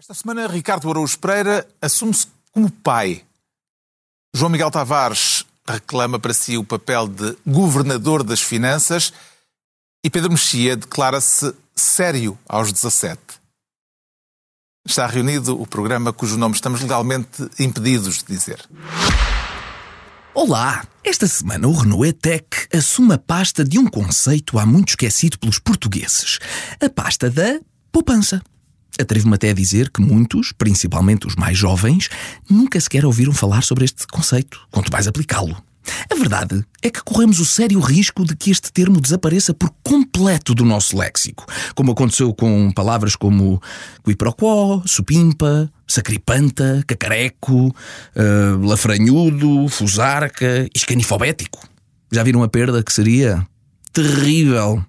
Esta semana, Ricardo Araújo Pereira assume-se como pai. João Miguel Tavares reclama para si o papel de governador das finanças e Pedro Mexia declara-se sério aos 17. Está reunido o programa cujo nome estamos legalmente impedidos de dizer. Olá! Esta semana o Renault E-Tech assume a pasta de um conceito há muito esquecido pelos portugueses. A pasta da poupança. Atrevo-me até a dizer que muitos, principalmente os mais jovens, nunca sequer ouviram falar sobre este conceito, quanto mais aplicá-lo. A verdade é que corremos o sério risco de que este termo desapareça por completo do nosso léxico, como aconteceu com palavras como quiproquó, supimpa, sacripanta, cacareco, uh, lafranhudo, fusarca, escanifobético. Já viram a perda que seria? Terrível!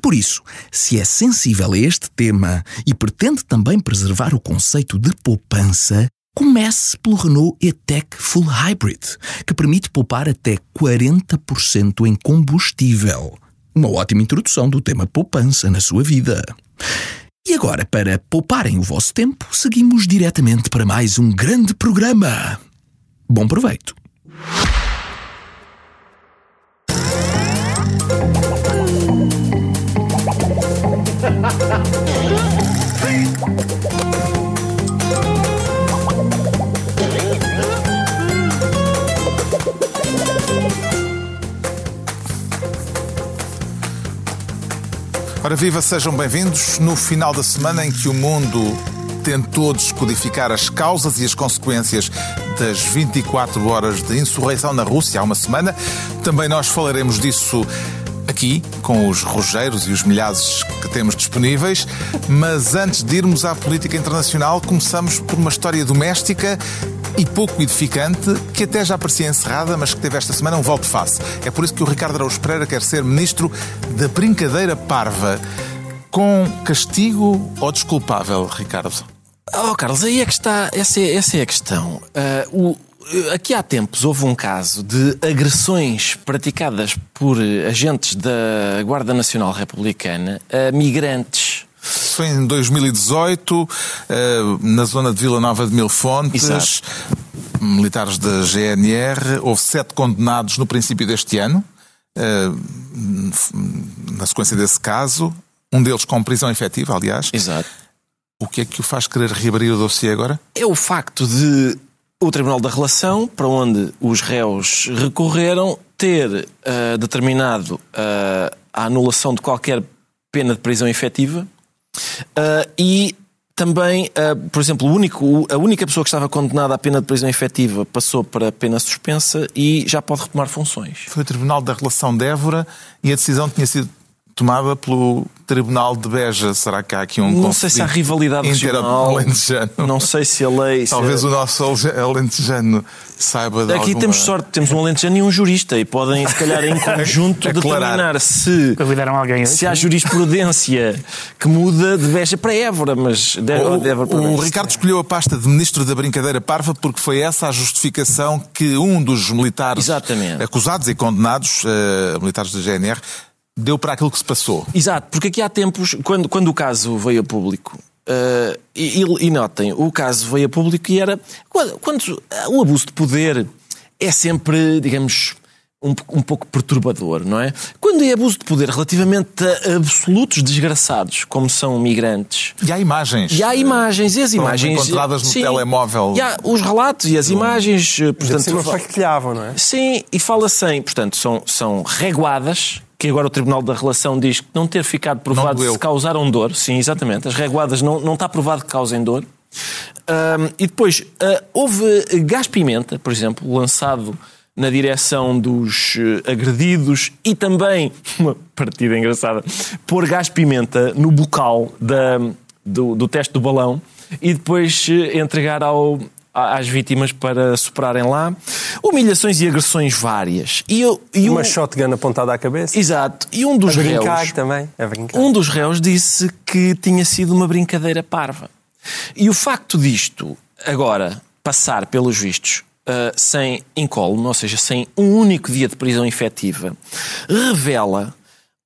Por isso, se é sensível a este tema e pretende também preservar o conceito de poupança, comece pelo Renault E-Tech Full Hybrid, que permite poupar até 40% em combustível. Uma ótima introdução do tema poupança na sua vida. E agora, para pouparem o vosso tempo, seguimos diretamente para mais um grande programa. Bom proveito! Ora viva, sejam bem-vindos no final da semana em que o mundo tentou descodificar as causas e as consequências das 24 horas de insurreição na Rússia há uma semana. Também nós falaremos disso aqui, com os rogeiros e os milhares que temos disponíveis. Mas antes de irmos à política internacional, começamos por uma história doméstica e pouco edificante, que até já parecia encerrada, mas que teve esta semana um volte-face. É por isso que o Ricardo Araújo Pereira quer ser ministro da brincadeira parva. Com castigo ou desculpável, Ricardo? Oh, Carlos, aí é que está. Essa é, essa é a questão. Uh, o, aqui há tempos houve um caso de agressões praticadas por agentes da Guarda Nacional Republicana a migrantes foi em 2018, eh, na zona de Vila Nova de Mil Fontes. Exato. Militares da GNR. Houve sete condenados no princípio deste ano, eh, na sequência desse caso. Um deles com prisão efetiva, aliás. Exato. O que é que o faz querer reabrir o dossiê agora? É o facto de o Tribunal da Relação, para onde os réus recorreram, ter uh, determinado uh, a anulação de qualquer pena de prisão efetiva Uh, e também, por exemplo, único, a única pessoa que estava condenada à pena de prisão efetiva passou para pena suspensa e já pode retomar funções. Foi o Tribunal da Relação de Évora e a decisão tinha sido tomada pelo Tribunal de Beja. Será que há aqui um Não sei se há rivalidade regional. Alentejano. Não sei se a lei... Talvez o nosso alentejano saiba de Aqui alguma... temos sorte, temos um alentejano e um jurista e podem, se calhar, em conjunto determinar se, alguém se há jurisprudência que muda de Beja para Évora, mas de, o, de Évora para O Ricardo escolheu a pasta de Ministro da Brincadeira Parva porque foi essa a justificação que um dos militares Exatamente. acusados e condenados, uh, militares da GNR, deu para aquilo que se passou. Exato, porque aqui há tempos, quando, quando o caso veio a público, uh, e, e, notem, o caso veio a público e era. Quando, quando o abuso de poder é sempre, digamos. Um, um pouco perturbador, não é? Quando é abuso de poder relativamente a absolutos desgraçados, como são migrantes. E há imagens. E há imagens, e as imagens. encontradas no sim, telemóvel. E há os relatos e as imagens. Eh, portanto, partilhavam, não é? Sim, e fala sem. Portanto, são, são reguadas que agora o Tribunal da Relação diz que não ter ficado provado se causaram dor. Sim, exatamente. As reguadas não, não está provado que causem dor. E depois, uh, houve gás-pimenta, por exemplo, lançado na direção dos uh, agredidos e também, uma partida engraçada, pôr gás-pimenta no bocal da, do, do teste do balão e depois uh, entregar ao, às vítimas para superarem lá. Humilhações e agressões várias. E, eu, e Uma um... shotgun apontada à cabeça. Exato. E um dos a réus... também. A brincar. Um dos réus disse que tinha sido uma brincadeira parva. E o facto disto, agora, passar pelos vistos uh, sem incólume, ou seja, sem um único dia de prisão efetiva, revela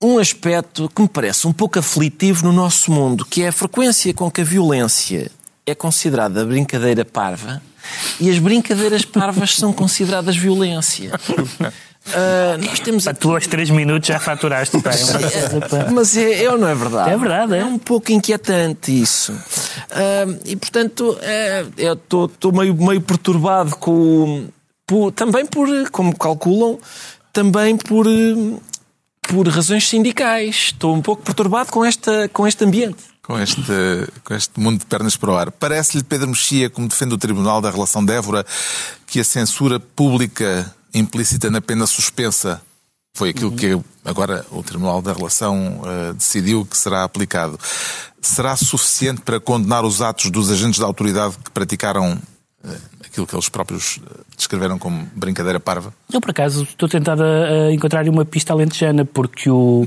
um aspecto que me parece um pouco aflitivo no nosso mundo, que é a frequência com que a violência é considerada brincadeira parva e as brincadeiras parvas são consideradas violência. Uh, nós temos. Tu aos 3 minutos já faturaste. Pá, é Mas é, é ou não é verdade? É verdade, é. É um pouco inquietante isso. Uh, e, portanto, é, eu estou meio, meio perturbado com... Por, também por, como calculam, também por, por razões sindicais. Estou um pouco perturbado com, esta, com este ambiente. Com este, com este mundo de pernas para o ar. Parece-lhe, Pedro Mexia, como defende o Tribunal da Relação de Évora, que a censura pública implícita na pena suspensa foi aquilo uhum. que agora o Tribunal da Relação uh, decidiu que será aplicado. Será suficiente para condenar os atos dos agentes da autoridade que praticaram uh, aquilo que eles próprios eh, descreveram como brincadeira parva? Eu, por acaso, estou tentado a, a encontrar uma pista alentejana, porque o,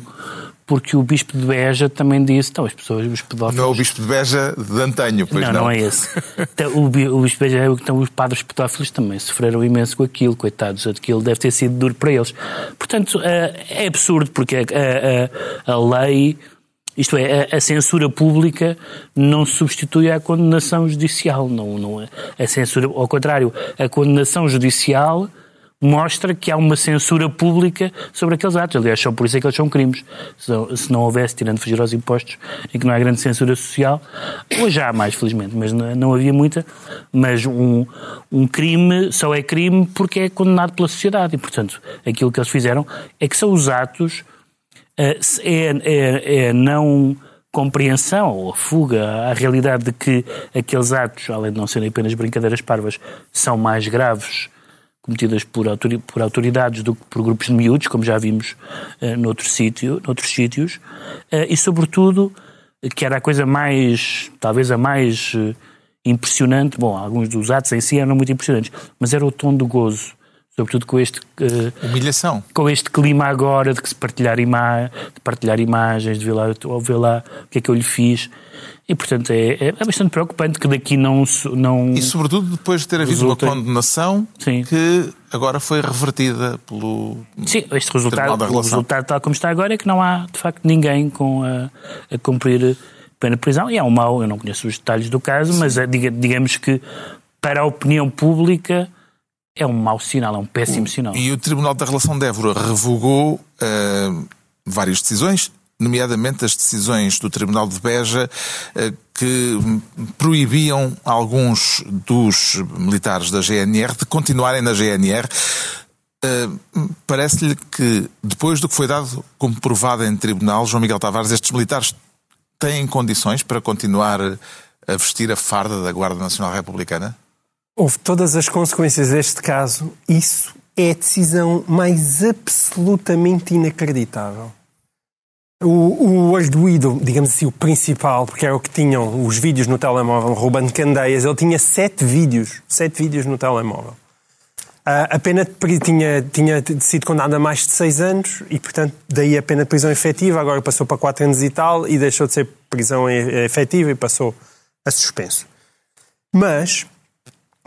porque o Bispo de Beja também disse, então as pessoas, os pedófilos... Não é o Bispo de Beja de antanho, pois não. Não, não é esse. Então, o, Bispo de Beja, então os padres pedófilos também sofreram imenso com aquilo, coitados, aquilo deve ter sido duro para eles. Portanto, eh, é absurdo, porque a, a, a lei, isto é, a, a, censura pública não substitui a condenação judicial, não, não é. A censura, ao contrário, a condenação judicial mostra que há uma censura pública sobre aqueles atos. Aliás, só por isso é que eles são crimes. Se não, houvesse, tirando fugir aos impostos, em que não há grande censura social, hoje há mais, felizmente, mas não, havia muita. Mas um, um crime só é crime porque é condenado pela sociedade. E, portanto, aquilo que eles fizeram é que são os atos, eh, é, é, é não compreensão ou a fuga à realidade de que aqueles atos, além de não serem apenas brincadeiras parvas, são mais graves cometidas por, por autoridades do que por grupos de miúdos, como já vimos uh, noutro sítio, noutros sítios, uh, e sobretudo, que era a coisa mais, talvez a mais impressionante, bom, alguns dos atos em si eram muito impressionantes, mas era o tom do gozo, sobretudo com este... Uh, Humilhação. Com este clima agora de que se partilhar, ima de partilhar imagens, de ver lá, ou ver lá o que é que eu lhe fiz, e, portanto, é, é, é bastante preocupante que daqui não... não e, sobretudo, depois de ter havido resulta... uma condenação Sim. que agora foi revertida pelo Sim, este resultado, o resultado tal como está agora é que não há, de facto, ninguém com a, a cumprir pena de prisão. E é um mau, eu não conheço os detalhes do caso, Sim. mas é, digamos que para a opinião pública é um mau sinal, é um péssimo sinal. E o Tribunal da Relação de Évora revogou uh, várias decisões, nomeadamente as decisões do Tribunal de Beja eh, que proibiam alguns dos militares da GNR de continuarem na GNR. Eh, parece-lhe que, depois do que foi dado como provado em tribunal, João Miguel Tavares, estes militares têm condições para continuar a vestir a farda da Guarda Nacional Republicana? Houve todas as consequências deste caso. Isso é a decisão mais absolutamente inacreditável. O, o arguído, digamos assim, o principal, porque era o que tinham os vídeos no telemóvel, roubando candeias, ele tinha sete vídeos, sete vídeos no telemóvel. A pena tinha, tinha sido condenada a mais de seis anos e, portanto, daí a pena de prisão efetiva, agora passou para quatro anos e tal e deixou de ser prisão efetiva e passou a suspenso. Mas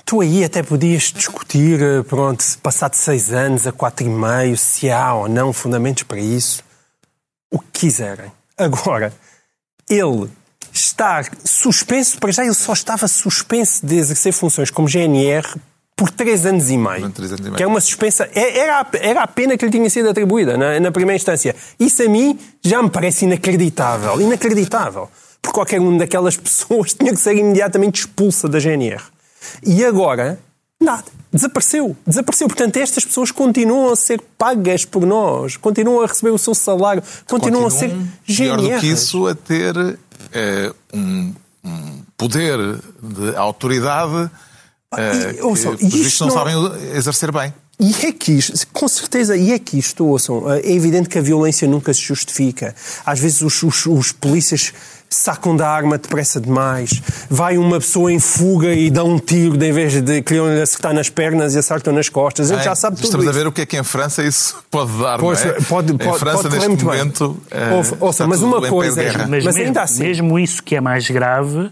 tu aí até podias discutir, pronto, passado seis anos a quatro e meio, se há ou não fundamentos para isso o que quiserem. Agora, ele está suspenso, para já ele só estava suspenso de exercer funções como GNR por três anos e meio. Anos e meio. Que é uma suspensa. É, era, a, era a pena que lhe tinha sido atribuída na, na primeira instância. Isso a mim já me parece inacreditável. Inacreditável. Porque qualquer uma daquelas pessoas tinha que ser imediatamente expulsa da GNR. E agora, nada. Desapareceu. Desapareceu. Portanto, estas pessoas continuam a ser pagas por nós, continuam a receber o seu salário, continuam, continuam a ser GNR. Pior do que isso, a ter é, um, um, poder de autoridade é, e, ouçam, que, isto não, não sabem exercer bem. E é que isto, com certeza, e é que isto, ouçam, é evidente que a violência nunca se justifica. Às vezes os, os, os polícias sacam da arma depressa demais, vai uma pessoa em fuga e dá um tiro de, em vez de queriam-lhe acertar nas pernas e acertam nas costas. A gente é, já sabe tudo Estamos isso. a ver o que é que em França isso pode dar, pois, é? pode, pode, em França, pode neste muito momento, bem. É, ouça, mas uma coisa é, mas, mas mesmo, ainda assim... Mesmo isso que é mais grave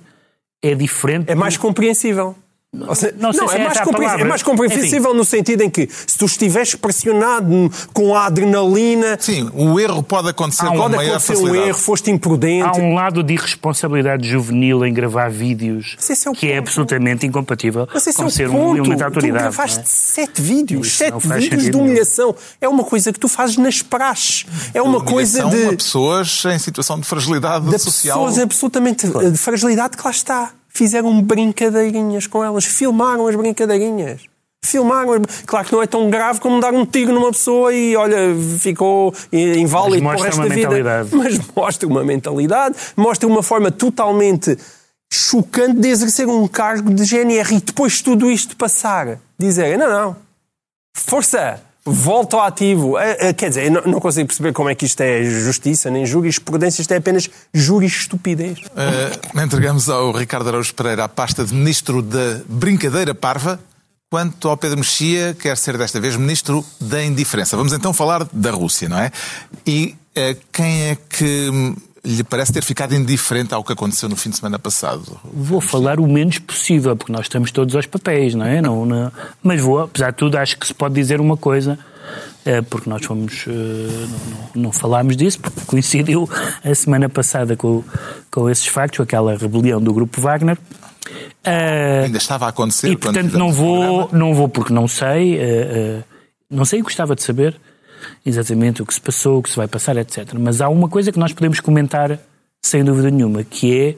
é diferente... É mais compreensível. Seja, não, não é, mais é, mais compreensível Enfim. no sentido em que se tu estiveres pressionado com a adrenalina. Sim, o erro pode acontecer com pode maior acontecer um erro, foste imprudente. Há um lado de irresponsabilidade juvenil em gravar vídeos é que é ponto. é absolutamente incompatível com é ser ponto. um elemento de autoridade. Tu gravaste é? sete vídeos, Isso sete vídeos de humilhação. É uma coisa que tu fazes nas praxes. É uma coisa de. pessoas em situação de fragilidade de social. pessoas absolutamente. de fragilidade que lá está fizeram brincadeirinhas com elas, filmaram as brincadeirinhas. Filmaram. Claro que não é tão grave como dar um tiro numa pessoa e, olha, ficou inválido para o resto da vida. Mas mostra uma mentalidade, mostra uma forma totalmente chocante de exercer um cargo de GNR e depois de tudo isto passar, dizer, não, não, força, volta ao ativo. É, é, quer dizer, não, consigo perceber como é que isto é justiça, nem jurisprudência, isto é apenas jurisestupidez. Uh, entregamos ao Ricardo Araújo Pereira a pasta de Ministro da Brincadeira Parva, quanto ao Pedro Mexia, quer ser desta vez Ministro da Indiferença. Vamos então falar da Rússia, não é? E uh, quem é que lhe parece ter ficado indiferente ao que aconteceu no fim de semana passado? Vou falar o menos possível, porque nós estamos todos aos papéis, não é? Não, não, mas vou, apesar de tudo, acho que se pode dizer uma coisa, é, porque nós fomos. Eh, não, não, falámos disso, porque coincidiu a semana passada com, com esses factos, aquela rebelião do grupo Wagner. Uh, Ainda estava a acontecer. E, portanto, não vou, não vou porque não sei. Não sei e gostava de saber exatamente o que se passou, o que se vai passar, etc. Mas há uma coisa que nós podemos comentar sem dúvida nenhuma, que é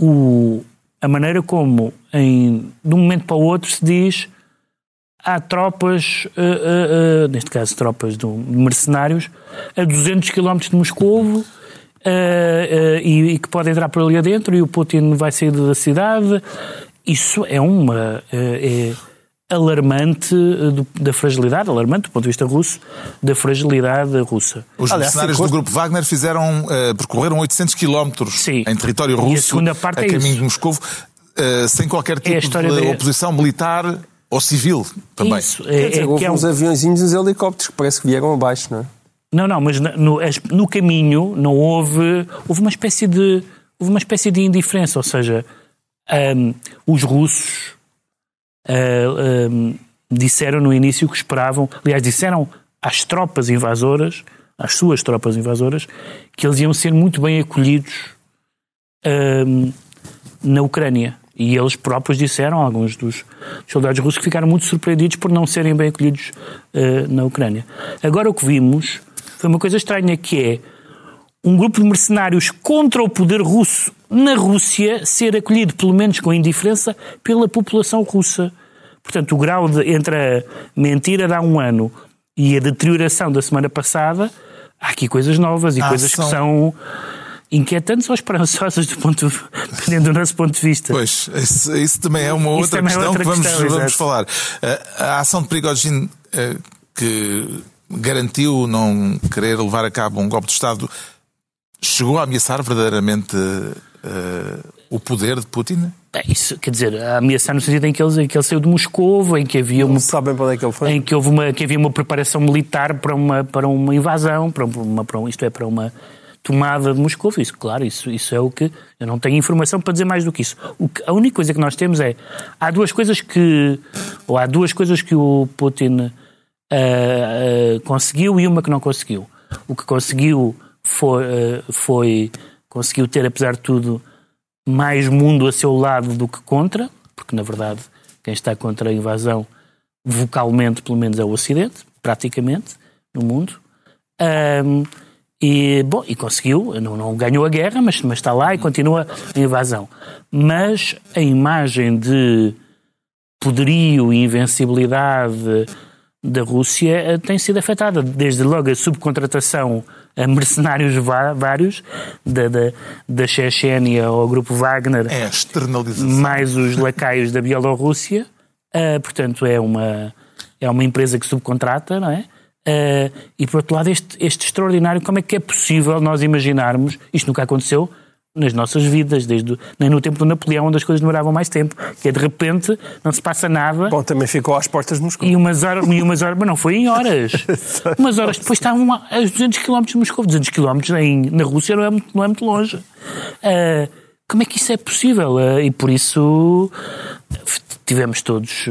o, a maneira como, em, de um momento para o outro, se diz há tropas, uh, uh, uh, neste caso tropas de mercenários, a 200 km de Moscovo e, e, que podem entrar por ali adentro e o Putin vai sair da cidade. Isso é uma. É, alarmante eh, do, da fragilidade, alarmante do ponto de vista russo, da fragilidade russa. Os Aliás, mercenários do grupo Wagner fizeram, uh, percorreram 800 quilómetros em território russo, a, a é caminho de Moscou, uh, sem qualquer é tipo é de de... oposição militar ou civil também. Isso, é, dizer, é, houve é uns um... aviãozinhos e uns helicópteros que parece que vieram abaixo, não é? Não, não, mas no, no caminho não houve, houve uma espécie de, houve uma espécie de indiferença, ou seja, um, os russos uh, disseram no início que esperavam, aliás, disseram às tropas invasoras, às suas tropas invasoras, que eles iam ser muito bem acolhidos uh, na Ucrânia. E eles próprios disseram, alguns dos soldados russos, que ficaram muito surpreendidos por não serem bem acolhidos uh, na Ucrânia. Agora o que vimos foi uma coisa estranha, que é um grupo de mercenários contra o poder russo na Rússia ser acolhido, pelo menos com indiferença, pela população russa. Portanto, o grau de, entre a mentira de há um ano e a deterioração da semana passada, há aqui coisas novas e ah, coisas que são inquietantes ou esperançosas do ponto, dependendo do nosso ponto de vista. Pois, isso, isso também é uma outra é questão outra que vamos, questão, vamos falar. A ação de Prigogine eh, que garantiu não querer levar a cabo um golpe de Estado chegou a ameaçar verdadeiramente uh, o poder de Putin? É isso, quer dizer, a ameaçar no sentido em que ele, em que ele saiu de Moscou, em que havia uma, sabem para onde é que ele foi? Em que houve uma, que havia uma preparação militar para uma, para uma invasão, para uma, para um, isto é, para uma tomada de Moscou. Isso, claro, isso, isso é o que. Eu não tenho informação para dizer mais do que isso. O que, a única coisa que nós temos é. Há duas coisas que. Ou há duas coisas que o Putin uh, uh, conseguiu e uma que não conseguiu. O que conseguiu foi, uh, foi conseguiu ter, apesar de tudo, mais mundo a seu lado do que contra, porque na verdade quem está contra a invasão, vocalmente pelo menos é o Ocidente, praticamente, no mundo. Um, e, bom, e conseguiu, não, não, ganhou a guerra, mas, mas está lá e continua a invasão. Mas a imagem de poderio e invencibilidade da Rússia eh, tem sido afetada. Desde logo a subcontratação a mercenários vários, da, da, da Chechênia ao grupo Wagner, é mais os lacaios da Bielorrússia. Uh, portanto, é uma, é uma empresa que subcontrata, não é? Uh, e por outro lado, este, este extraordinário, como é que é possível nós imaginarmos, isto nunca aconteceu, nas nossas vidas, desde nem no tempo do Napoleão, onde as coisas demoravam mais tempo, que é de repente não se passa nada. Bom, também ficou às portas de Moscou. E umas horas, e umas horas mas não foi em horas. umas horas depois estavam a 200 km de Moscou. 200 km em, na Rússia não é muito, não é muito longe. Uh, como é que isso é possível? Eh, e por isso tivemos todos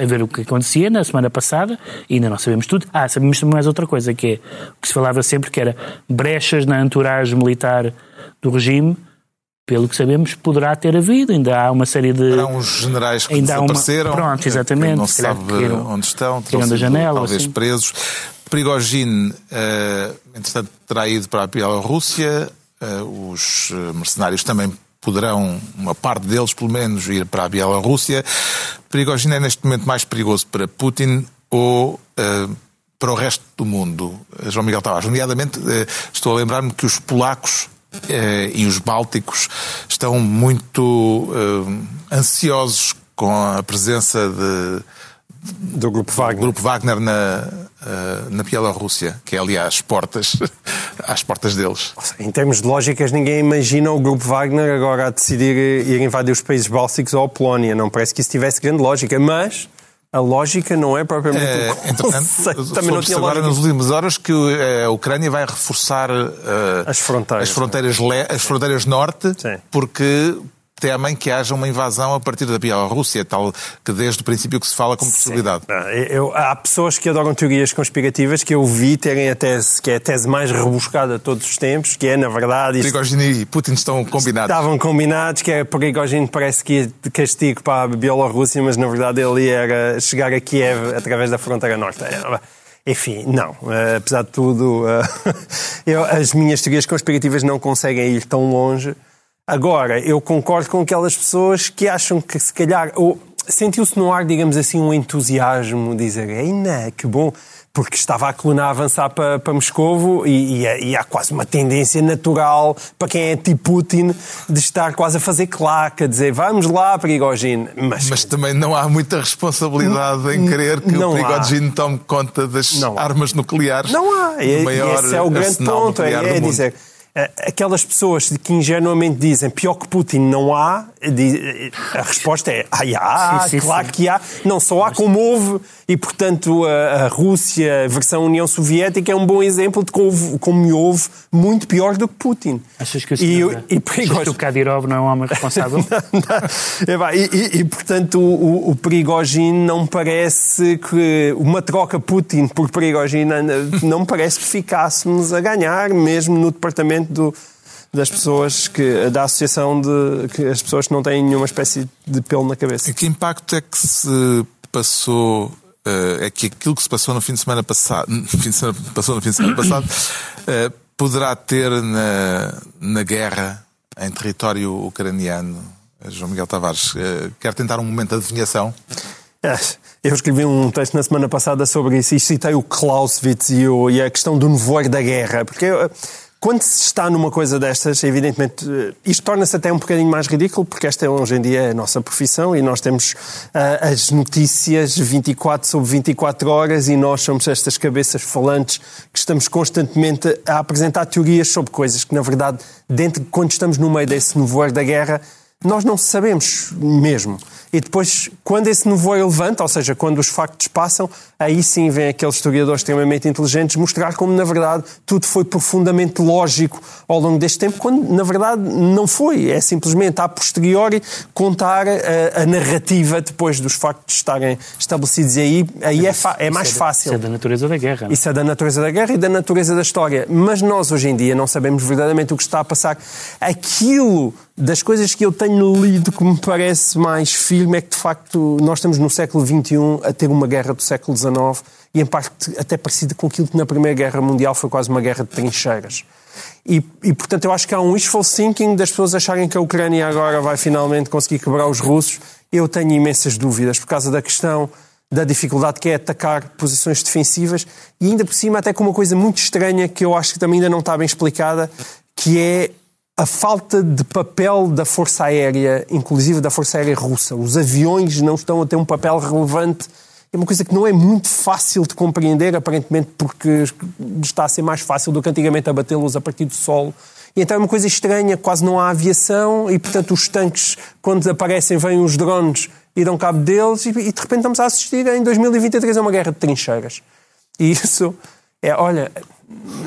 a ver o que acontecia na semana passada e ainda não sabemos tudo. Ah, sabemos também mais outra coisa, que é o que se falava sempre, que era brechas na entourage militar do regime pelo que sabemos, poderá ter havido. Ainda há uma série de. Há uns generais que ainda desapareceram. Uma... Pronto, exatamente. Não se sabe onde estão, terão da janela, talvez assim. presos. Prigogine, uh, entretanto, terá ido para a Bielorrússia. Uh, os mercenários também poderão, uma parte deles pelo menos, ir para a Bielorrússia. Prigogine é neste momento mais perigoso para Putin ou uh, para o resto do mundo? João Miguel Tavares, nomeadamente, estou a lembrar-me que os polacos eh, e os bálticos estão muito eh, ansiosos com a presença de, do Grupo Wagner, do grupo Wagner na, eh, na Bielorrússia, que é ali às portas, às portas deles. Em termos de lógicas, ninguém imagina o Grupo Wagner agora a decidir ir invadir os países bálticos ou a Polónia. Não parece que isso tivesse grande lógica, mas a lógica não é propriamente é, um entretanto, Também não tinha agora nas últimas horas que eh, a Ucrânia vai reforçar uh, as fronteiras, as fronteiras, le, as fronteiras norte, Sim. porque temem que haja uma invasão a partir da Bielorrússia, tal que desde o princípio que se fala como possibilidade. Eu, há pessoas que adoram teorias conspirativas que eu vi terem a tese, que é a tese mais rebuscada de todos os tempos, que é, na verdade... Isto, Prigogine e Putin estão combinados. Estavam combinados, que é Prigogine parece que ia de castigo para a Bielorrússia, mas na verdade ele era chegar a Kiev através da fronteira norte. É, enfim, não. Apesar de tudo, eu, as minhas teorias conspirativas não conseguem ir tão longe Agora, eu concordo com aquelas pessoas que acham que se calhar. Sentiu-se no ar, digamos assim, um entusiasmo, dizer, ainda que bom, porque estava a coluna a avançar para, para Moscovo e, e, e, há quase uma tendência natural para quem é tipo Putin de estar quase a fazer claca, dizer vamos lá, Prigogine. Mas, Mas também não há muita responsabilidade em querer que o Prigogine tome conta das não armas nucleares. Não há. E, esse é o grande ponto. É, é dizer eh, aquelas pessoas que ingenuamente dizem pior que Putin não há, a resposta é ah, há, sim, sim, claro sim. que há. Não só há como houve, e portanto a, Rússia, a versão União Soviética, é um bom exemplo de como, como houve muito pior do que Putin. Achas que, e, e, Achas que o Kadyrov não é um homem responsável? não, não. E, e, portanto o, o Prigogine não parece que uma troca Putin por Prigogine não parece que ficássemos a ganhar, mesmo no departamento do, das pessoas que da associação de que as pessoas que não têm nenhuma espécie de pelo na cabeça. E que impacto é que se passou uh, é que aquilo que se passou no fim de semana passado, fim de semana, passou no fim de semana passado, uh, poderá ter na, na guerra em território ucraniano? João Miguel Tavares, uh, quer tentar um momento de adivinhação? É, eu escrevi um texto na semana passada sobre isso e citei o Clausewitz e, o, e a questão do nevoeiro da guerra, porque quando se está numa coisa destas, evidentemente, eh, isto torna-se até um bocadinho mais ridículo, porque esta hoje em dia é a nossa profissão e nós temos uh, as notícias 24 sobre 24 horas e nós somos estas cabeças falantes que estamos constantemente a apresentar teorias sobre coisas que, na verdade, dentro, quando estamos no meio desse nevoeiro da guerra, nós não sabemos mesmo. E depois, quando esse nevoeiro levanta, ou seja, quando os factos passam, aí sim vem aqueles historiadores extremamente inteligentes mostrar como, na verdade, tudo foi profundamente lógico ao longo deste tempo, quando, na verdade, não foi. É simplesmente, a posteriori, contar a, a narrativa depois dos factos estarem estabelecidos. E aí, aí é, é mais isso é fácil. Isso é da natureza da guerra. Não? Isso é da natureza da guerra e da natureza da história. Mas nós, hoje em dia, não sabemos verdadeiramente o que está a passar. Aquilo das coisas que eu tenho lido que me parece mais firme é que, de facto, nós estamos no século XXI a ter uma guerra do século XIX e, em parte, até parecida com aquilo que na Primeira Guerra Mundial foi quase uma guerra de trincheiras. E, e, portanto, eu acho que há um wishful thinking das pessoas acharem que a Ucrânia agora vai finalmente conseguir quebrar os russos. Eu tenho imensas dúvidas por causa da questão da dificuldade que é atacar posições defensivas e ainda por cima até com uma coisa muito estranha que eu acho que também ainda não está bem explicada, que é a falta de papel da Força Aérea, inclusive da Força Aérea Russa. Os aviões não estão a ter um papel relevante. É uma coisa que não é muito fácil de compreender, aparentemente porque está a ser mais fácil do que antigamente abatê-los a partir do solo. E então é uma coisa estranha, quase não há aviação e, portanto, os tanques, quando aparecem, vêm os drones e dão cabo deles e, de repente estamos a assistir em 2023 a uma guerra de trincheiras. E isso é, olha,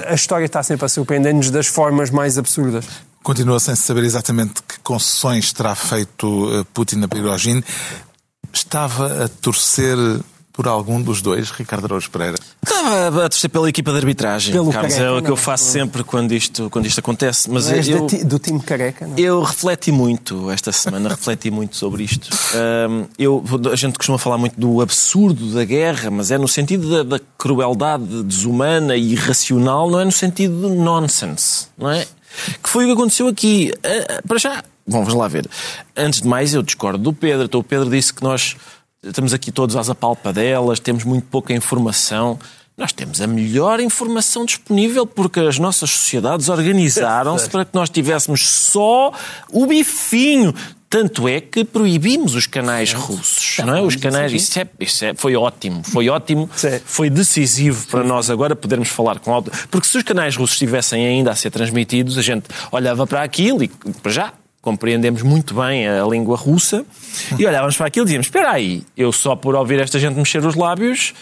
a história está sempre a surpreender-nos das formas mais absurdas. Continua sem saber exatamente que concessões terá feito eh, Putin a Prigogine. Estava a torcer por algum dos dois, Ricardo Araújo Pereira? Estava a torcer pela equipa de arbitragem, Pelo Carlos. Careca, é o que eu faço sempre quando isto, quando isto acontece. Mas eu, do time careca, não? Eu refleti muito esta semana, refleti muito sobre isto. Um, eu, a gente costuma falar muito do absurdo da guerra, mas é no sentido da, da crueldade desumana e irracional, não é no sentido de nonsense, não é? Que foi o que aconteceu aqui. Uh, para já, vamos lá ver. Antes de mais, eu discordo do Pedro. Então, o Pedro disse que nós estamos aqui todos às apalpadelas, temos muito pouca informação. Nós temos a melhor informação disponível porque as nossas sociedades organizaram-se para que nós tivéssemos só o bifinho. Tanto é que proibimos os canais russos, não é? Os canais, isso, é, isso é, foi ótimo, foi ótimo, foi decisivo para nós agora podermos falar com alto. Porque se os canais russos estivessem ainda a ser transmitidos, a gente olhava para aquilo e para já compreendemos muito bem a língua russa, e olhávamos para aquilo e dizíamos: Espera aí, eu só por ouvir esta gente mexer os lábios.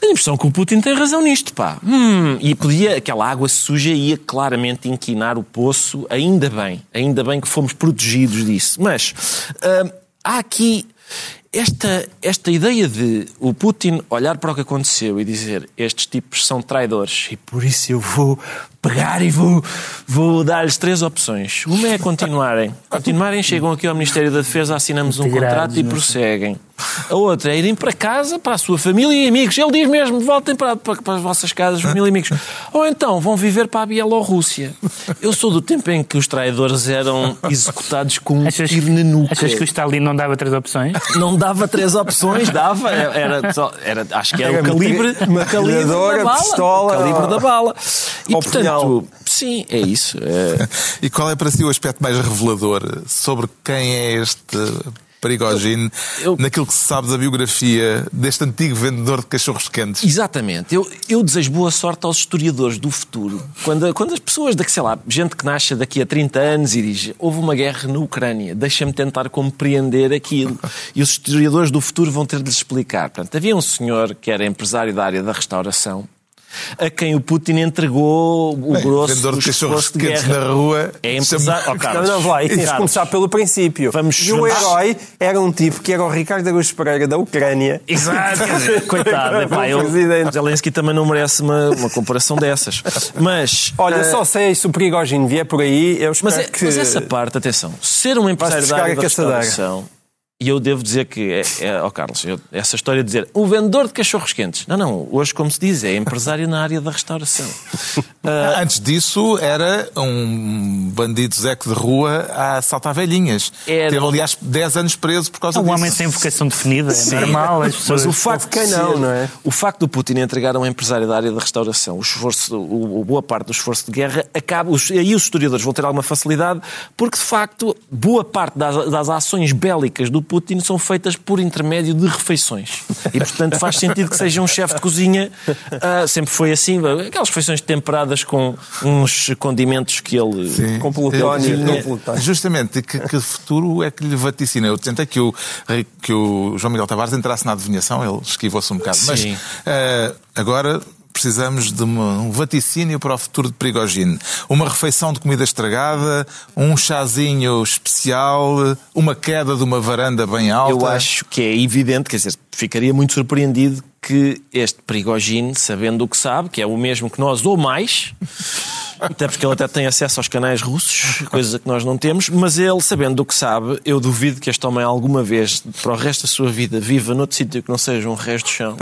Tenho a impressão que o Putin tem razão nisto, pá. Hum, e podia, aquela água suja ia claramente inquinar o poço, ainda bem, ainda bem que fomos protegidos disso. Mas hum, há aqui esta, esta ideia de o Putin olhar para o que aconteceu e dizer estes tipos são traidores e por isso eu vou pegar e vou, vou dar-lhes três opções. Uma é continuarem. Continuarem, chegam aqui ao Ministério da Defesa, assinamos um contrato e prosseguem. A outra é irem para casa, para a sua família e amigos. Ele diz mesmo, voltem para, para, para as vossas casas, família e amigos. Ou então vão viver para a Bielorrússia. Eu sou do tempo em que os traidores eram executados com um achas, tiro na nuca. Achas que o Stalin não dava três opções? Não dava três opções, dava. Era, só, era acho que era, era o calibre, calibre da bala. Pistola, o calibre da bala. E, portanto, Portanto, sim, é isso. É... e qual é para si o aspecto mais revelador sobre quem é este Perigogine eu, naquilo que se sabe da biografia deste antigo vendedor de cachorros quentes. Exatamente. Eu, eu desejo boa sorte aos historiadores do futuro. Quando, quando as pessoas, daqui, sei lá, gente que nasce daqui a 30 anos e diz houve uma guerra na Ucrânia, deixa-me tentar compreender aquilo. E os historiadores do futuro vão ter de lhes explicar. Portanto, havia um senhor que era empresário da área da restauração a quem o Putin entregou o Bem, grosso vendedor de cachorros quentes na rua. É empresário. Oh, Carlos, não, não, vai, tens de começar pelo princípio. Vamos e o herói era um tipo que era o Ricardo Augusto Pereira da Ucrânia. Exato, coitado. Epá, eu, Zelensky também não merece uma, uma comparação dessas. Mas. Olha, uh, só sei se o Prigogine vier por aí, eu espero mas, é, que. Mas essa parte, atenção, ser um empresário da área da restauração e eu devo dizer que, é, é, oh Carlos, eu, essa história de dizer o vendedor de cachorros quentes. Não, não, hoje, como se diz, é empresário na área da restauração. Uh... Antes disso, era um bandido Zeco de rua a assaltar velhinhas. Era... Teve, aliás, 10 anos preso por causa é um disso. Um homem sem vocação definida, é normal. As pessoas... Mas o facto, de não, não é? o facto do Putin entregar a um empresário da área da restauração o esforço, o, o boa parte do esforço de guerra, acaba, os, aí os historiadores vão ter alguma facilidade, porque, de facto, boa parte das, das ações bélicas do Putin são feitas por intermédio de refeições. E, portanto, faz sentido que seja um chefe de cozinha. Uh, sempre foi assim. Aquelas refeições temperadas com uns condimentos que ele... Sim. Com plutónio. Justamente, que, que futuro é que lhe vaticina? Eu tentei que o, que o João Miguel Tavares entrasse na adivinhação, ele esquivou-se um bocado. Sim. Mas uh, agora precisamos de um vaticínio para o futuro de Prigogine. Uma refeição de comida estragada, um chazinho especial, uma queda de uma varanda bem alta. Eu acho que é evidente, quer dizer, ficaria muito surpreendido que este Prigogine, sabendo o que sabe, que é o mesmo que nós ou mais, até porque ele até tem acesso aos canais russos, coisas que nós não temos, mas ele, sabendo o que sabe, eu duvido que este homem alguma vez, para o resto da sua vida, viva noutro sítio que não seja um resto de chão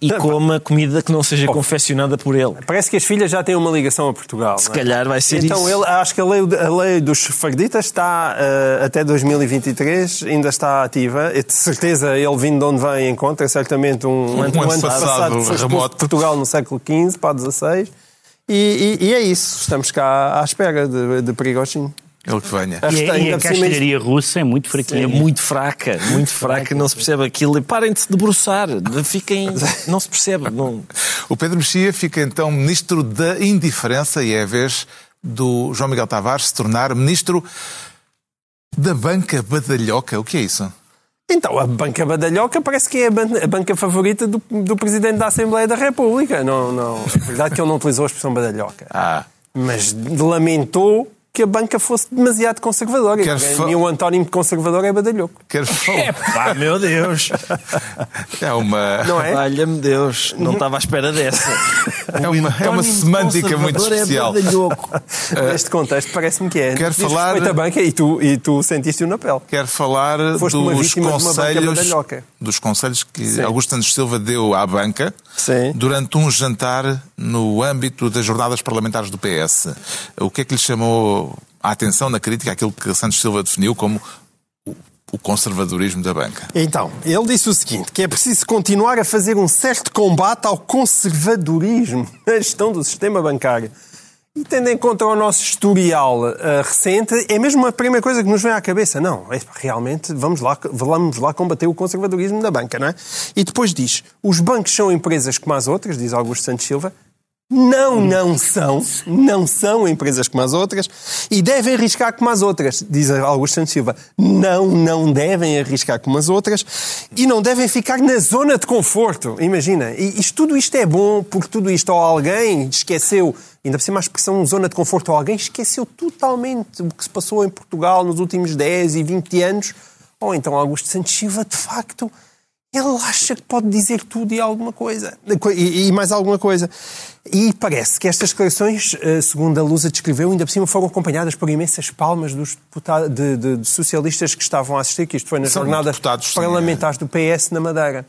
e coma comida que não seja confeccionada por ele. Parece que as filhas já têm uma ligação a Portugal. Se é? calhar vai ser então, isso. Então, ele, acho que a lei, a lei dos farditas está uh, até 2023, ainda está ativa. E de certeza, ele vindo de onde vem encontra certamente um, um, um ano passado, passado remoto. Portugal no século XV para 16. E, e, e, é isso, estamos cá à espera de, de. Ele que venha. E, a, e a castelharia russa é muito fraquinha. É muito fraca, muito fraca, não se percebe aquilo. E parem de se debruçar, fiquem, não se percebe. Não... O Pedro Mexia fica então ministro da indiferença e é a vez do João Miguel Tavares se tornar ministro da banca badalhoca. O que é isso? Então, a banca badalhoca parece que é a banca favorita do, do Presidente da Assembleia da República. Não, não, é verdade que ele não utilizou a expressão badalhoca. Ah. Mas lamentou que a banca fosse demasiado conservadora. Quer e o antónimo de conservador é badalhoco. Quer é pá, meu Deus! É uma. Não é? Valha-me Deus, não estava à espera dessa. É uma, é uma semântica muito é especial. É Neste contexto, parece-me que é. Quero falar. a banca e tu, e tu sentiste-o na pele. Quero falar Foste dos conselhos, dos conselhos que Sim. Augusto Santos Silva deu à banca Sim. durante um jantar no âmbito das jornadas parlamentares do PS. O que é que lhe chamou a atenção na crítica àquilo que Santos Silva definiu como o conservadorismo da banca. Então, ele disse o seguinte, que é preciso continuar a fazer um certo combate ao conservadorismo na gestão do sistema bancário. E tendo em conta o nosso historial uh, recente, é mesmo a primeira coisa que nos vem à cabeça. Não, é, realmente vamos lá, vamos lá combater o conservadorismo da banca, não é? E depois diz, os bancos são empresas como as outras, diz Augusto Santos Silva, não, não são. Não são empresas como as outras e devem arriscar como as outras, diz Augusto Santos Silva. Não, não devem arriscar como as outras e não devem ficar na zona de conforto. Imagina, e isto, tudo isto é bom porque tudo isto ou alguém esqueceu, ainda por cima a expressão zona de conforto, ou alguém esqueceu totalmente o que se passou em Portugal nos últimos 10 e 20 anos, ou então Augusto Santos Silva, de facto, ele acha que pode dizer tudo e alguma coisa. E, e, mais alguma coisa. E parece que estas declarações, eh, segundo a Lusa descreveu, ainda por cima foram acompanhadas por imensas palmas dos deputados, de, de, de socialistas que estavam a assistir, que isto foi nas São jornadas parlamentares do PS na Madeira.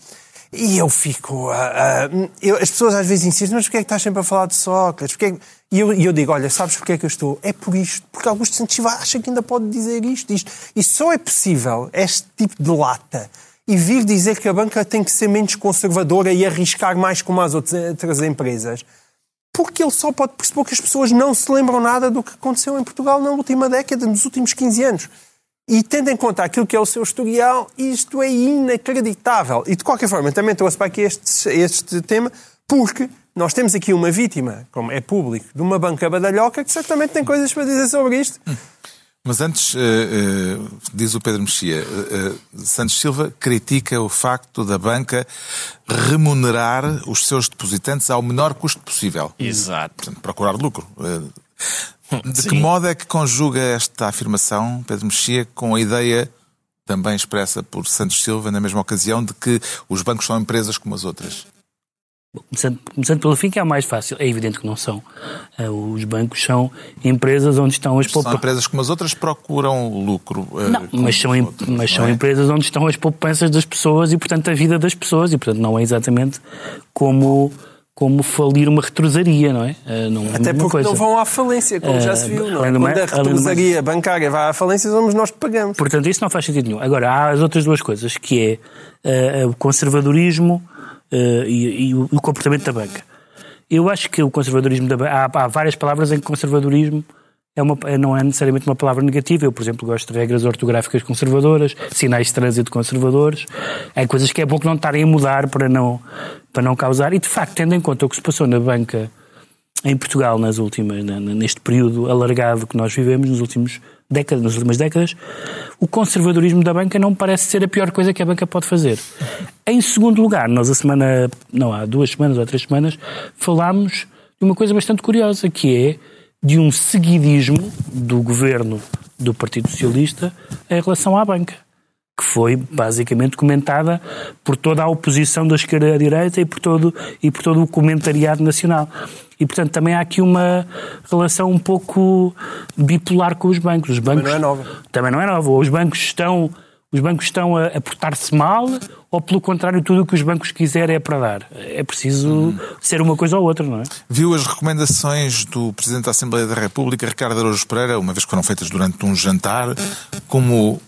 E eu fico. Uh, uh, eu, as pessoas às vezes insistem, mas porquê é que estás sempre a falar de Sócrates? É e eu, eu, digo, olha, sabes porquê é que eu estou? É por isto. Porque Augusto Santos Silva acha que ainda pode dizer isto, isto. E só é possível este tipo de lata e vir dizer que a banca tem que ser menos conservadora e arriscar mais como as outras empresas. Porque ele só pode perceber que as pessoas não se lembram nada do que aconteceu em Portugal na última década, nos últimos 15 anos. E tendo em conta aquilo que é o seu historial, isto é inacreditável. E de qualquer forma, também trouxe para aqui este, este tema, porque nós temos aqui uma vítima, como é público, de uma banca badalhoca que certamente tem coisas para dizer sobre isto. Mas antes, uh, uh, diz o Pedro Mexia, uh, Santos Silva critica o facto da banca remunerar os seus depositantes ao menor custo possível. Exato. Portanto, procurar lucro. De Sim. que modo é que conjuga esta afirmação, Pedro Mexia, com a ideia também expressa por Santos Silva na mesma ocasião de que os bancos são empresas como as outras? Começando, começando pelo fim, que é o mais fácil. É evidente que não são. Uh, os bancos são empresas onde estão as poupanças. São empresas como as outras procuram lucro. Uh, não, mas são, outras, mas são é? empresas onde estão as poupanças das pessoas e, portanto, a vida das pessoas. E, portanto, não é exatamente como como falir uma retrosaria, não é? Uh, não é Até porque coisa. não vão à falência, como uh, já se viu, não é? Quando a retrosaria bancária vai à falência, somos nós que pagamos. Portanto, isso não faz sentido nenhum. Agora, há as outras duas coisas, que é uh, o conservadorismo e, e, o, o, comportamento da banca. Eu acho que o conservadorismo da banca. Há, há várias palavras em que conservadorismo é uma, é, não é necessariamente uma palavra negativa. Eu, por exemplo, gosto de regras ortográficas conservadoras, sinais de trânsito conservadores. Há coisas que é bom que não estarem a mudar para não, para não causar. E, de facto, tendo em conta o que se passou na banca em Portugal nas últimas, neste período alargado que nós vivemos, nos últimos décadas, nas últimas décadas, o conservadorismo da banca não parece ser a pior coisa que a banca pode fazer. Em segundo lugar, nós a semana, não há duas semanas ou três semanas, falámos de uma coisa bastante curiosa, que é de um seguidismo do governo do Partido Socialista em relação à banca que foi basicamente comentada por toda a oposição da esquerda à direita e por todo, e por todo o comentariado nacional. E, portanto, também há aqui uma relação um pouco bipolar com os bancos. Os bancos também não é nova. Também não é nova. Os bancos estão, os bancos estão a, a portar-se mal ou, pelo contrário, tudo o que os bancos quiserem é para dar. É preciso hum. ser uma coisa ou outra, não é? Viu as recomendações do Presidente da Assembleia da República, Ricardo Araújo Pereira, uma vez que foram feitas durante um jantar, como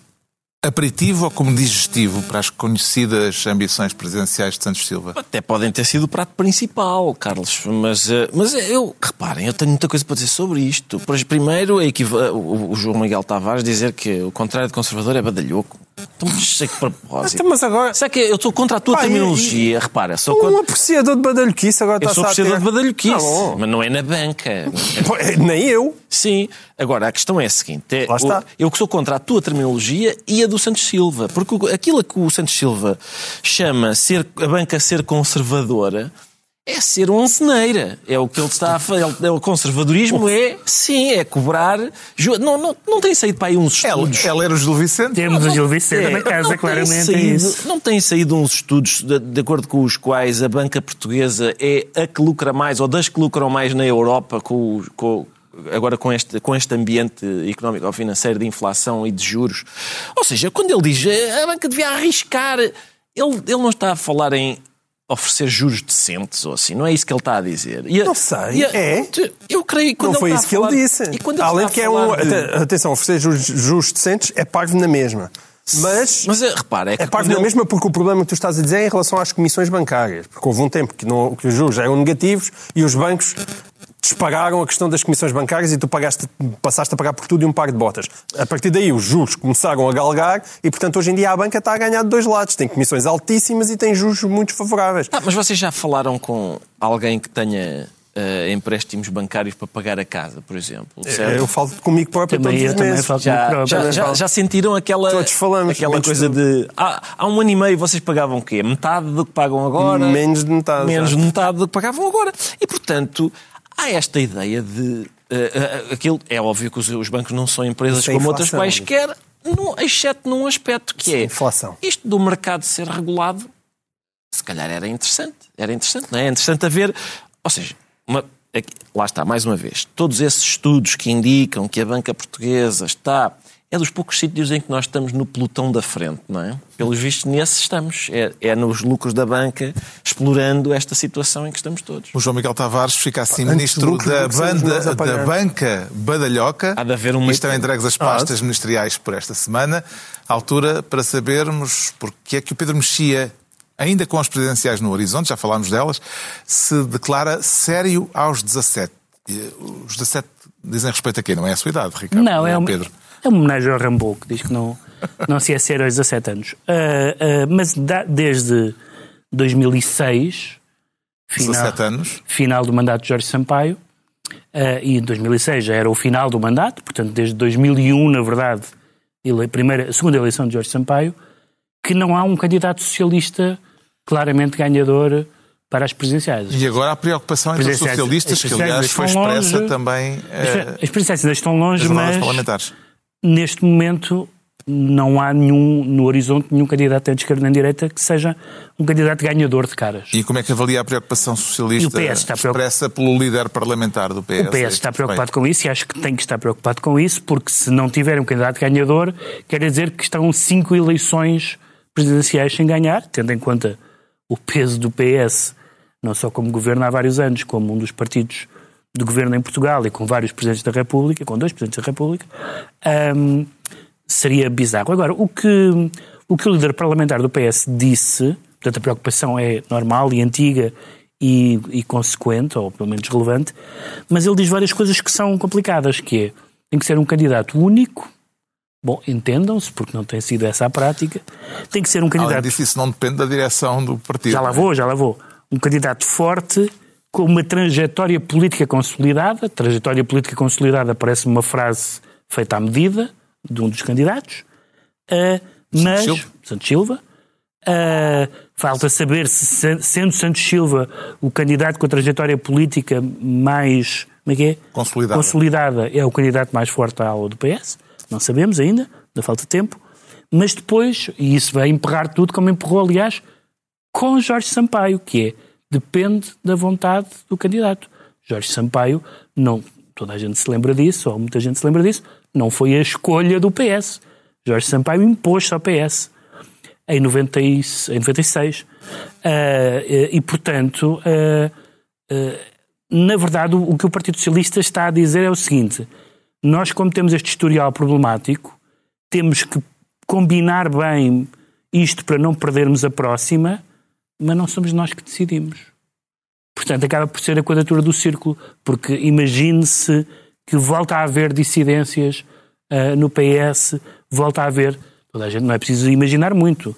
aperitivo ou como digestivo para as conhecidas ambições presidenciais de Santos Silva? Até podem ter sido o prato principal, Carlos, mas, eh, mas eu, reparem, eu tenho muita coisa para dizer sobre isto. Primeiro, o João Miguel Tavares dizer que o contrário de conservador é badalhoco. Então, sei que propósito. Mas agora... Sei que eu estou contra a tua terminologia, e... repara. Sou um contra... apreciador de badalhoquice agora Eu sou apreciador ter... de badalhoquice, ah, mas não é na banca. Nem eu. Sim. Agora, a questão é a seguinte. É, está. Eu que sou contra a tua terminologia e a do Santos Silva. Porque aquilo que o Santos Silva chama ser, a banca ser conservadora é ser um ceneira. É o que ele está a fazer. O conservadorismo é, sim, é cobrar. Não, não, não tem saído para aí uns estudos. Ela, ela era o Gil Vicente? Temos o Gil Vicente é, na casa, claramente. É saído, isso. Não têm saído uns estudos de, de, acordo com os quais a banca portuguesa é a que lucra mais, ou das que lucram mais na Europa com, com agora com este, com este ambiente económico ou financeiro de inflação e de juros. Ou seja, quando ele diz a banca devia arriscar, ele, ele não está a falar em oferecer juros decentes ou assim. Não é isso que ele está a dizer. E, não sei. A, é? Eu creio que Não foi isso que falar, ele disse. Além de que é um. De... Atenção, oferecer juros, juros decentes é parvo na mesma. Mas, mas é, repara, é, que é parte da mesma porque o problema que tu estás a dizer é em relação às comissões bancárias. Porque houve um tempo que, não, que os juros eram negativos e os bancos dispararam a questão das comissões bancárias e tu pagaste, passaste a pagar por tudo e um par de botas. A partir daí os juros começaram a galgar e, portanto, hoje em dia a banca está a ganhar de dois lados. Tem comissões altíssimas e tem juros muito favoráveis. Ah, mas vocês já falaram com alguém que tenha Uh, empréstimos bancários para pagar a casa, por exemplo. É, certo? Eu falo comigo próprio também, todos os meses. Falo já, próprio, já, já, já, sentiram aquela, todos falamos, aquela coisa de... Ah, há um ano e meio vocês pagavam o quê? Metade do que pagam agora? Menos de metade. Menos de metade do que pagavam agora. E, portanto, há esta ideia de. Uh, uh, aquilo, é óbvio que os, os, bancos não são empresas Sem como inflação, outras quaisquer, no, exceto num aspecto que é. Inflação. Isto do mercado ser regulado, se calhar era interessante. Era interessante, não é? É interessante haver. Ou seja, uma, lá está, mais uma vez, todos esses estudos que indicam que a banca portuguesa está é dos poucos sítios em que nós estamos no pelotão da frente, não é? Pelos vistos, nesse estamos. É, é, nos lucros da banca, explorando esta situação em que estamos todos. O João Miguel Tavares fica assim ministro da, banda, da banca badalhoca. Há de haver uma... Estão entregues as pastas ah. ministeriais por esta semana. A altura para sabermos porque é que o Pedro Mexia, ainda com as presidenciais no horizonte, já falámos delas, se declara sério aos 17. Os 17 dizem respeito a quê? Não é a sua idade, Ricardo? Não, é o Pedro. É uma homenagem ao Rambo, que diz que não, não se é ser aos 17 anos. Uh, uh, mas da, desde 2006, final, 17 anos. final do mandato de Jorge Sampaio, uh, e 2006 já era o final do mandato, portanto desde 2001, na verdade, a, primeira, a segunda eleição de Jorge Sampaio, que não há um candidato socialista claramente ganhador para as presidenciais. E agora a preocupação entre os socialistas, que aliás foi expressa longe, também... As presidenciais ainda estão longe, mas... parlamentares neste momento não há nenhum, no horizonte, nenhum candidato de esquerda nem de direita que seja um candidato ganhador de caras. E como é que avalia a preocupação socialista expressa pelo líder parlamentar do PS? O PS está preocupado com isso e acho que tem que estar preocupado com isso, porque se não tiver um candidato ganhador, quer dizer que estão cinco eleições presidenciais sem ganhar, tendo em conta o peso do PS, não só como governo há vários anos, como um dos partidos de governo em Portugal e com vários presidentes da República, com dois presidentes da República, um, seria bizarro. Agora, o que, o que o líder parlamentar do PS disse, portanto a preocupação é normal e antiga e, e, consequente, ou pelo menos relevante, mas ele diz várias coisas que são complicadas, que é, tem que ser um candidato único, Bom, entendam-se, porque não tem sido essa a prática. Tem que ser um candidato. Além disso, isso não depende da direção do partido. Já lá é? vou, já lá vou. Um candidato forte com uma trajetória política consolidada. Trajetória política consolidada parece uma frase feita à medida de um dos candidatos. Uh, mas, Santos Silva. Santos Silva uh, falta saber se, sendo Santos Silva o candidato com a trajetória política mais como é que é? Consolidada. Consolidada é o candidato mais forte à aula do PS. Não sabemos ainda, ainda falta tempo. Mas depois, e isso vai emperrar tudo, como empurrou, aliás, com Jorge Sampaio, que é depende da vontade do candidato. Jorge Sampaio, não, toda a gente se lembra disso, ou muita gente se lembra disso, não foi a escolha do PS. Jorge Sampaio impôs-se ao PS em, 90 e, em 96. Uh, uh, e, portanto, uh, uh, na verdade, o que o Partido Socialista está a dizer é o seguinte: nós, como temos este historial problemático, temos que combinar bem isto para não perdermos a próxima mas não somos nós que decidimos. Portanto, acaba por ser a quadratura do círculo, porque imagine-se que volta a haver dissidências uh, no PS, volta a haver. Toda a gente não é preciso imaginar muito.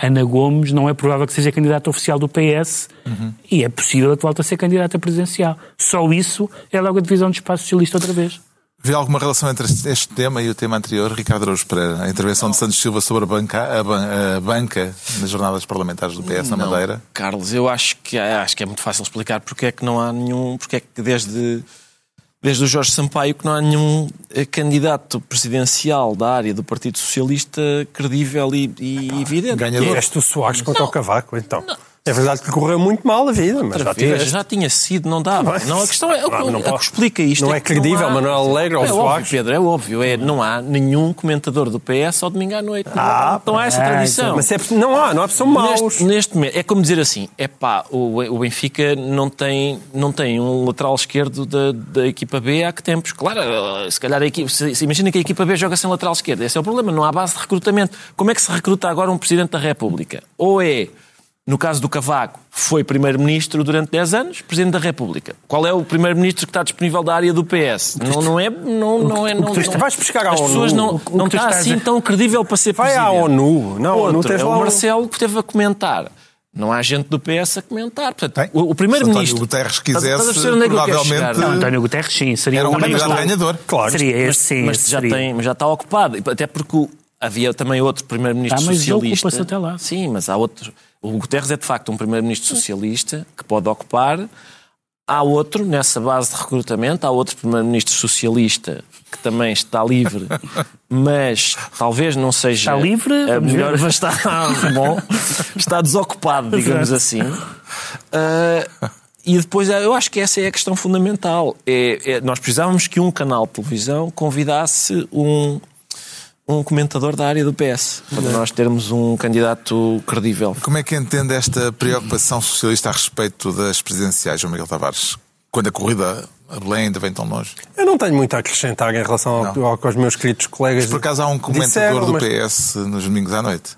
Ana Gomes não é provável que seja candidata oficial do PS uhum. e é possível que volte a ser candidata presidencial. Só isso é logo a divisão de espaço socialista outra vez. Vê alguma relação entre este tema e o tema anterior, Ricardo Araújo Pereira? A intervenção de Santos Silva sobre a banca, a, a banca nas jornadas parlamentares do PS na não, Madeira? Carlos, eu acho que, acho que é muito fácil explicar porque é que não há nenhum. porque é que desde, desde o Jorge Sampaio que não há nenhum eh, candidato presidencial da área do Partido Socialista credível e, e evidente. Ganhador. Este o Soares contra não, o Cavaco, então. Não. É verdade que correu muito mal a vida, mas já, vez, já tinha sido, não dava. Não, não a questão é, não, não, que explica isto. Não é, é credível, não há, Manuel Alegre ou é óbvio, Pedro, é óbvio. É, não há nenhum comentador do PS ao domingo à noite. Ah, não, há essa tradição. Mas é, não há, não há, são maus. Neste, neste momento, é como dizer assim, é pá, o, o Benfica não tem, não tem um lateral esquerdo da, da equipa B há que tempos. Claro, se calhar a equipa, se, se imagina que a equipa B joga sem lateral esquerdo. Esse é o problema, não há base de recrutamento. Como é que se recruta agora um Presidente da República? Ou é no caso do Cavaco, foi Primeiro-Ministro durante 10 anos, Presidente da República. Qual é o Primeiro-Ministro que está disponível da área do PS? Não, não é. Não, não é não, não, vais buscar à As ONU. pessoas não, não está assim tão credível para ser Vai Presidente. Vai à ONU. Não, Outro, não tens é lá o Marcelo que esteve a comentar. Não há gente do PS a comentar. Portanto, o, o primeiro-ministro. Se António Guterres quisesse, provavelmente. Não, António Guterres, sim, seria era um candidato ganhador. Claro. Seria esse, sim. Mas, já, tem, mas já está ocupado. Até porque havia também outro primeiro-ministro ah, mas socialista. Mas até lá. Sim, mas há outro. O Guterres é de facto um primeiro-ministro socialista que pode ocupar. Há outro nessa base de recrutamento, há outro primeiro-ministro socialista que também está livre, mas talvez não seja está livre, a melhor, mas está bom, está desocupado, digamos assim. Uh, e depois eu acho que essa é a questão fundamental. É, é, nós precisávamos que um canal de televisão convidasse um um comentador da área do PS, para nós termos um candidato credível. Como é que entende esta preocupação socialista a respeito das presidenciais, João Miguel Tavares? Quando a corrida a Belém ainda vem tão longe? Eu não tenho muito a acrescentar em relação ao, ao, aos meus queridos colegas. Mas por acaso há um comentador disseram, do PS nos domingos à noite,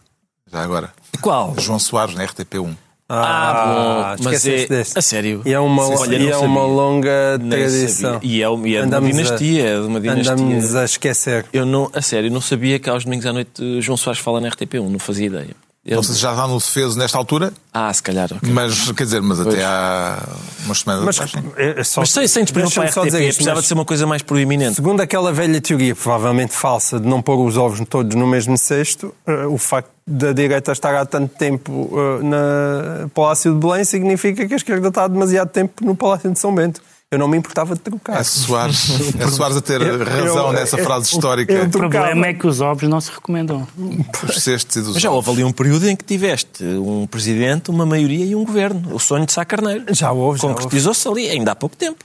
já agora. Qual? João Soares, na RTP1. Ah, ah bom, mas é, deste. a sério. E é uma, Olha, e é uma longa tradição. E é, e é de uma dinastia, é de uma dinastia. Andamos a esquecer. Eu não, a sério, não sabia que aos domingos à noite João Soares fala na RTP1, não fazia ideia. Eu... Não sei se já está no defeso nesta altura. Ah, se calhar. Okay. Mas, quer dizer, mas pois. até há umas semanas mas, é só, mas sem, sem disponível para a RTP, dizer isto, precisava de ser uma coisa mais proeminente. Segundo aquela velha teoria, provavelmente falsa, de não pôr os ovos todos no mesmo cesto, uh, o facto da direita estar há tanto tempo uh, na Palácio de Belém significa que a esquerda está há demasiado tempo no Palácio de São Bento eu não me importava de trocar. É Soares, é Soares a ter eu, razão eu, nessa eu, frase histórica. o problema é que os ovos não se recomendam. Mas já houve ali um período em que tiveste um presidente, uma maioria e um governo. O sonho de Sá Carneiro. Já houve, Concretizou-se ali, ainda há pouco tempo.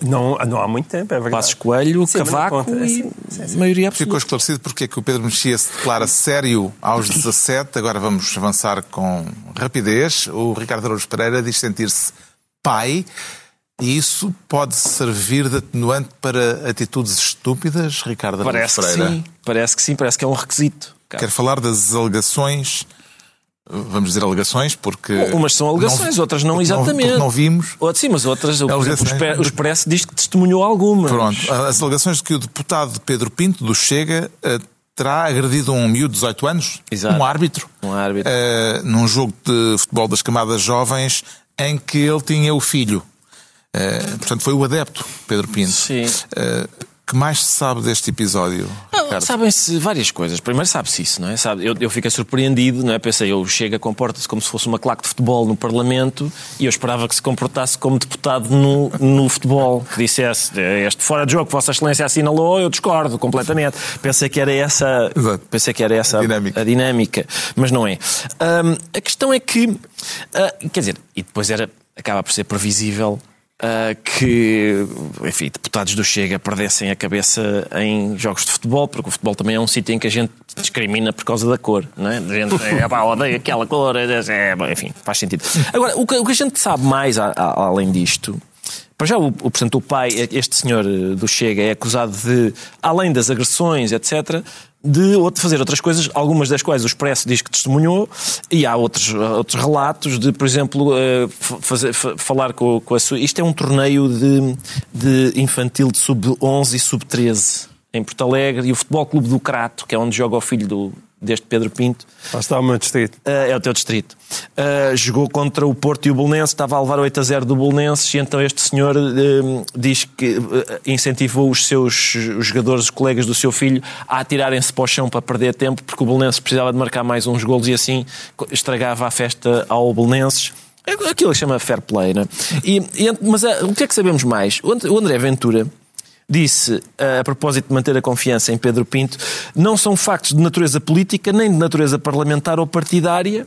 Não, não há muito tempo, é verdade. Passos Coelho, sim, Cavaco e sim, sim, maioria absoluta. Ficou esclarecido porque é que o Pedro Mexia se declara sério aos 17. Agora vamos avançar com rapidez. O Ricardo Araújo Pereira diz sentir-se pai. E isso pode servir de atenuante para atitudes estúpidas, Ricardo Parece Pereira? Que sim. Parece que sim, parece que é um requisito. Quer falar das alegações vamos dizer alegações, porque. Umas são alegações, não, outras não exatamente. Não, não vimos. Outras, sim, mas outras, por exemplo, o Expresso diz que testemunhou algumas. Pronto, as alegações de que o deputado Pedro Pinto, do Chega, eh, terá agredido um miúdo de 18 anos, Exato. um árbitro, um árbitro. Uh, num jogo de futebol das camadas jovens, em que ele tinha o filho. Uh, portanto, foi o adepto, Pedro Pinto. Sim. Uh, que mais se sabe deste episódio? Sabem-se várias coisas. Primeiro sabe-se isso, não é? Sabe, eu, eu fiquei surpreendido, não é? Pensei, eu chega, comporta-se como se fosse uma claque de futebol no Parlamento e eu esperava que se comportasse como deputado no, no futebol, que dissesse este fora de jogo que Vossa Excelência assinalou, eu discordo completamente. Pensei que era essa, Exato. pensei que era essa a dinâmica, a dinâmica mas não é. Um, a questão é que, uh, quer dizer, e depois era, acaba por ser previsível Uh, que, enfim, deputados do Chega perdessem a cabeça em jogos de futebol, porque o futebol também é um sítio em que a gente discrimina por causa da cor, não é? A gente é, pá, odeia aquela cor, é, é, enfim, faz sentido. Agora, o que, o que a gente sabe mais a, a, além disto para já, o, o, portanto, o pai, este senhor do Chega, é acusado de, além das agressões, etc., de fazer outras coisas, algumas das quais o Expresso diz que testemunhou, e há outros, outros relatos de, por exemplo, eh, fazer, falar com, com a sua. Isto é um torneio de, de infantil de sub-11 e sub-13 em Porto Alegre, e o Futebol Clube do Crato, que é onde joga o filho do, deste Pedro Pinto. Lá está o meu distrito. Uh, é o teu distrito. Uh, jogou contra o Porto e o Bolonense, estava a levar 8 a 0 do Bolonense e então este senhor uh, diz que incentivou os seus os jogadores, os colegas do seu filho, a atirarem-se para o chão para perder tempo, porque o Bolonense precisava de marcar mais uns golos e assim estragava a festa ao Bolonenses. É aquilo que chama fair play, né? E, e, mas o que é que sabemos mais? O André Ventura disse, a propósito de manter a confiança em Pedro Pinto, não são factos de natureza política, nem de natureza parlamentar ou partidária.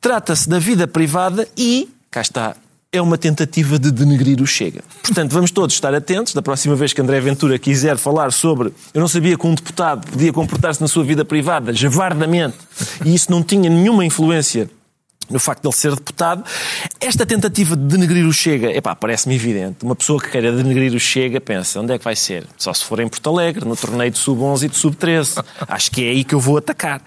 Trata-se da vida privada e, cá está, é uma tentativa de denegrir o Chega. Portanto, vamos todos estar atentos. Da próxima vez que André Ventura quiser falar sobre. Eu não sabia que um deputado podia comportar-se na sua vida privada javardamente e isso não tinha nenhuma influência no facto de ele ser deputado. Esta tentativa de denegrir o Chega, epá, parece-me evidente. Uma pessoa que queira denegrir o Chega pensa, onde é que vai ser? Só se for em Porto Alegre, no torneio de sub-11 e de sub-13. Acho que é aí que eu vou atacar.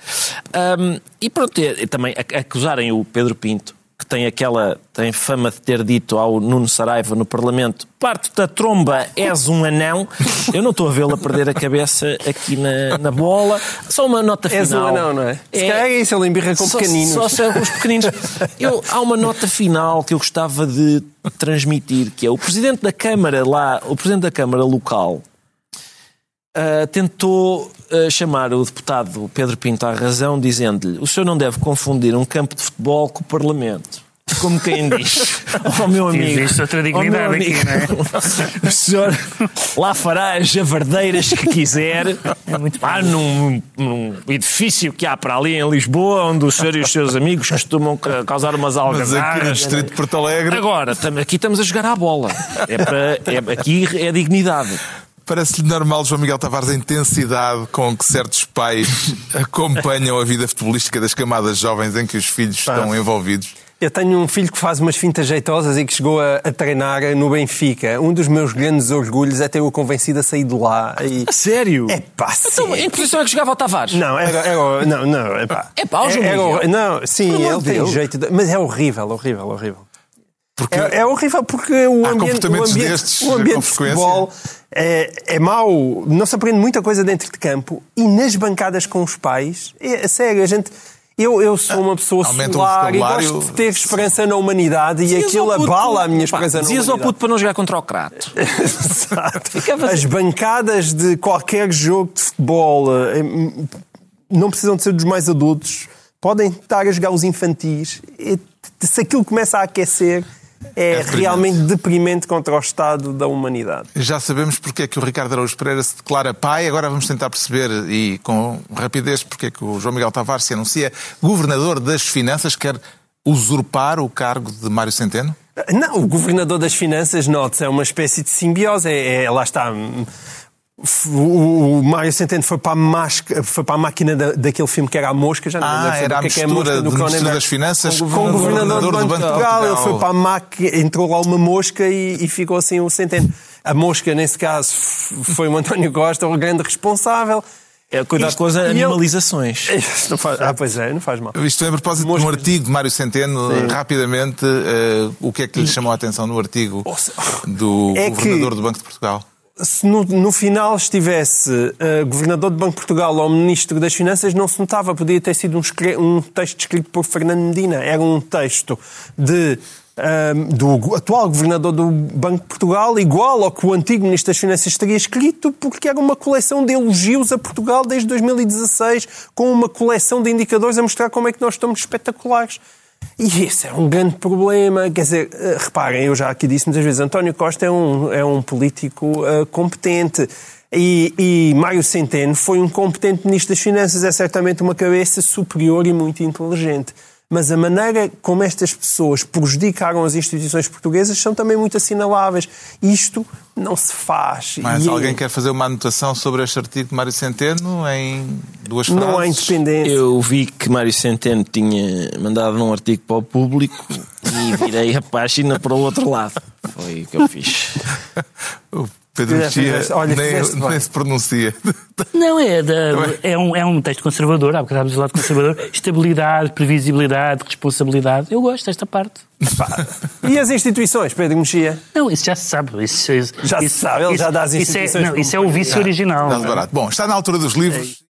Um, e pronto, também acusarem o Pedro Pinto que tem aquela tem fama de ter dito ao Nuno Saraiva no Parlamento parte da tromba, és um anão. Eu não estou a vê-lo a perder a cabeça aqui na, na bola. Só uma nota final. És um anão, não é? Se é, calhar é isso, ele embirra com só, pequeninos. Só, os pequeninos. Eu, há uma nota final que eu gostava de transmitir, que é o Presidente da Câmara lá, o Presidente da Câmara local, Uh, tentou uh, chamar o deputado Pedro Pinto à razão, dizendo-lhe: o senhor não deve confundir um campo de futebol com o Parlamento. Como quem diz, oh meu amigo. Existe outra dignidade amigo, aqui, não é? O senhor lá fará as javardeiras que quiser. É muito lá num, num, edifício que há para ali em Lisboa, onde o senhor e os seus amigos costumam causar umas algas. Mas aqui no Distrito de Porto Alegre. Agora, aqui estamos a jogar à bola. É para, é, aqui é dignidade. Parece-lhe normal, João Miguel Tavares, a intensidade com que certos pais acompanham a vida futebolística das camadas jovens em que os filhos estão envolvidos? Eu tenho um filho que faz umas fintas jeitosas e que chegou a, a, treinar no Benfica. Um dos meus grandes orgulhos é ter-o convencido a sair de lá. E... Sério? É pá, então, Em que posição é que jogava o Tavares? Não, era, era, não, não, é pá. É pá, o João Miguel. Não, sim, ele tem jeito. De... Mas é horrível, horrível, horrível. Porque é, é horrível porque o ambiente, o ambiente, destes, o ambiente de futebol é, é mau, não se aprende muita coisa dentro de campo e nas bancadas com os pais, é, sério, a gente. Eu, eu sou uma pessoa Aumenta solar e gosto de ter esperança na humanidade e aquilo abala a minha esperança pá, na humanidade. Dizias ao puto para não jogar contra o Crato. Exato. As bancadas de qualquer jogo de futebol eh, não precisam de ser dos mais adultos, podem estar a jogar os infantis. Se aquilo começa a aquecer, é, é realmente deprimente contra o estado da humanidade. Já sabemos porque é que o Ricardo Araújo Pereira se declara pai, agora vamos tentar perceber e com rapidez porque é que o João Miguel Tavares se anuncia governador das finanças, quer usurpar o cargo de Mário Centeno? Não, o governador das finanças, note é uma espécie de simbiose, é, é lá está o, Mário Centeno foi para a, máscara, foi para a máquina da, daquele filme que era a mosca, já não ah, era a mistura, que é a mosca do Cronenberg. das Finanças com, com o governador, do Banco de Portugal. Ele foi para a máquina, entrou lá uma mosca e, e ficou assim o Centeno. A mosca, nesse caso, foi o António Costa, o grande responsável. É cuidar Isto, com as animalizações. Ele... Faz, ah, pois é, não faz mal. Isto é a propósito de um artigo de Mário Centeno, Sim. rapidamente, uh, o que é que lhe chamou a atenção no artigo do é governador que... do Banco de Portugal? Se no, no, final estivesse uh, governador do Banco de Portugal ou ministro das Finanças, não se notava. Podia ter sido um, um texto escrito por Fernando Medina. Era um texto de, uh, do atual governador do Banco de Portugal, igual ao que o antigo ministro das Finanças teria escrito, porque era uma coleção de elogios a Portugal desde 2016, com uma coleção de indicadores a mostrar como é que nós estamos espetaculares. E esse é um grande problema. Quer dizer, eh, reparem, eu já aqui disse muitas vezes, António Costa é um, é um político uh, competente. E, e Mário Centeno foi um competente ministro das Finanças, é certamente uma cabeça superior e muito inteligente mas a maneira como estas pessoas prejudicaram as instituições portuguesas são também muito assinaláveis. Isto não se faz. Mas e alguém é... quer fazer uma anotação sobre este artigo de Mário Centeno em duas frases? Não há independência. Eu vi que Mário Centeno tinha mandado um artigo para o público e virei a página para o outro lado. Foi o que eu fiz. Pedro Mexia nem, nem se pronuncia. Não, é, da, é, um, é um texto conservador, há bocado do lado conservador. Estabilidade, previsibilidade, responsabilidade. Eu gosto desta parte. e as instituições, Pedro Mexia? Não, isso já se sabe. Isso, já isso, se sabe, ele isso, já dá as instituições. Isso é, não, isso é o vício original. Bom, está na altura dos livros.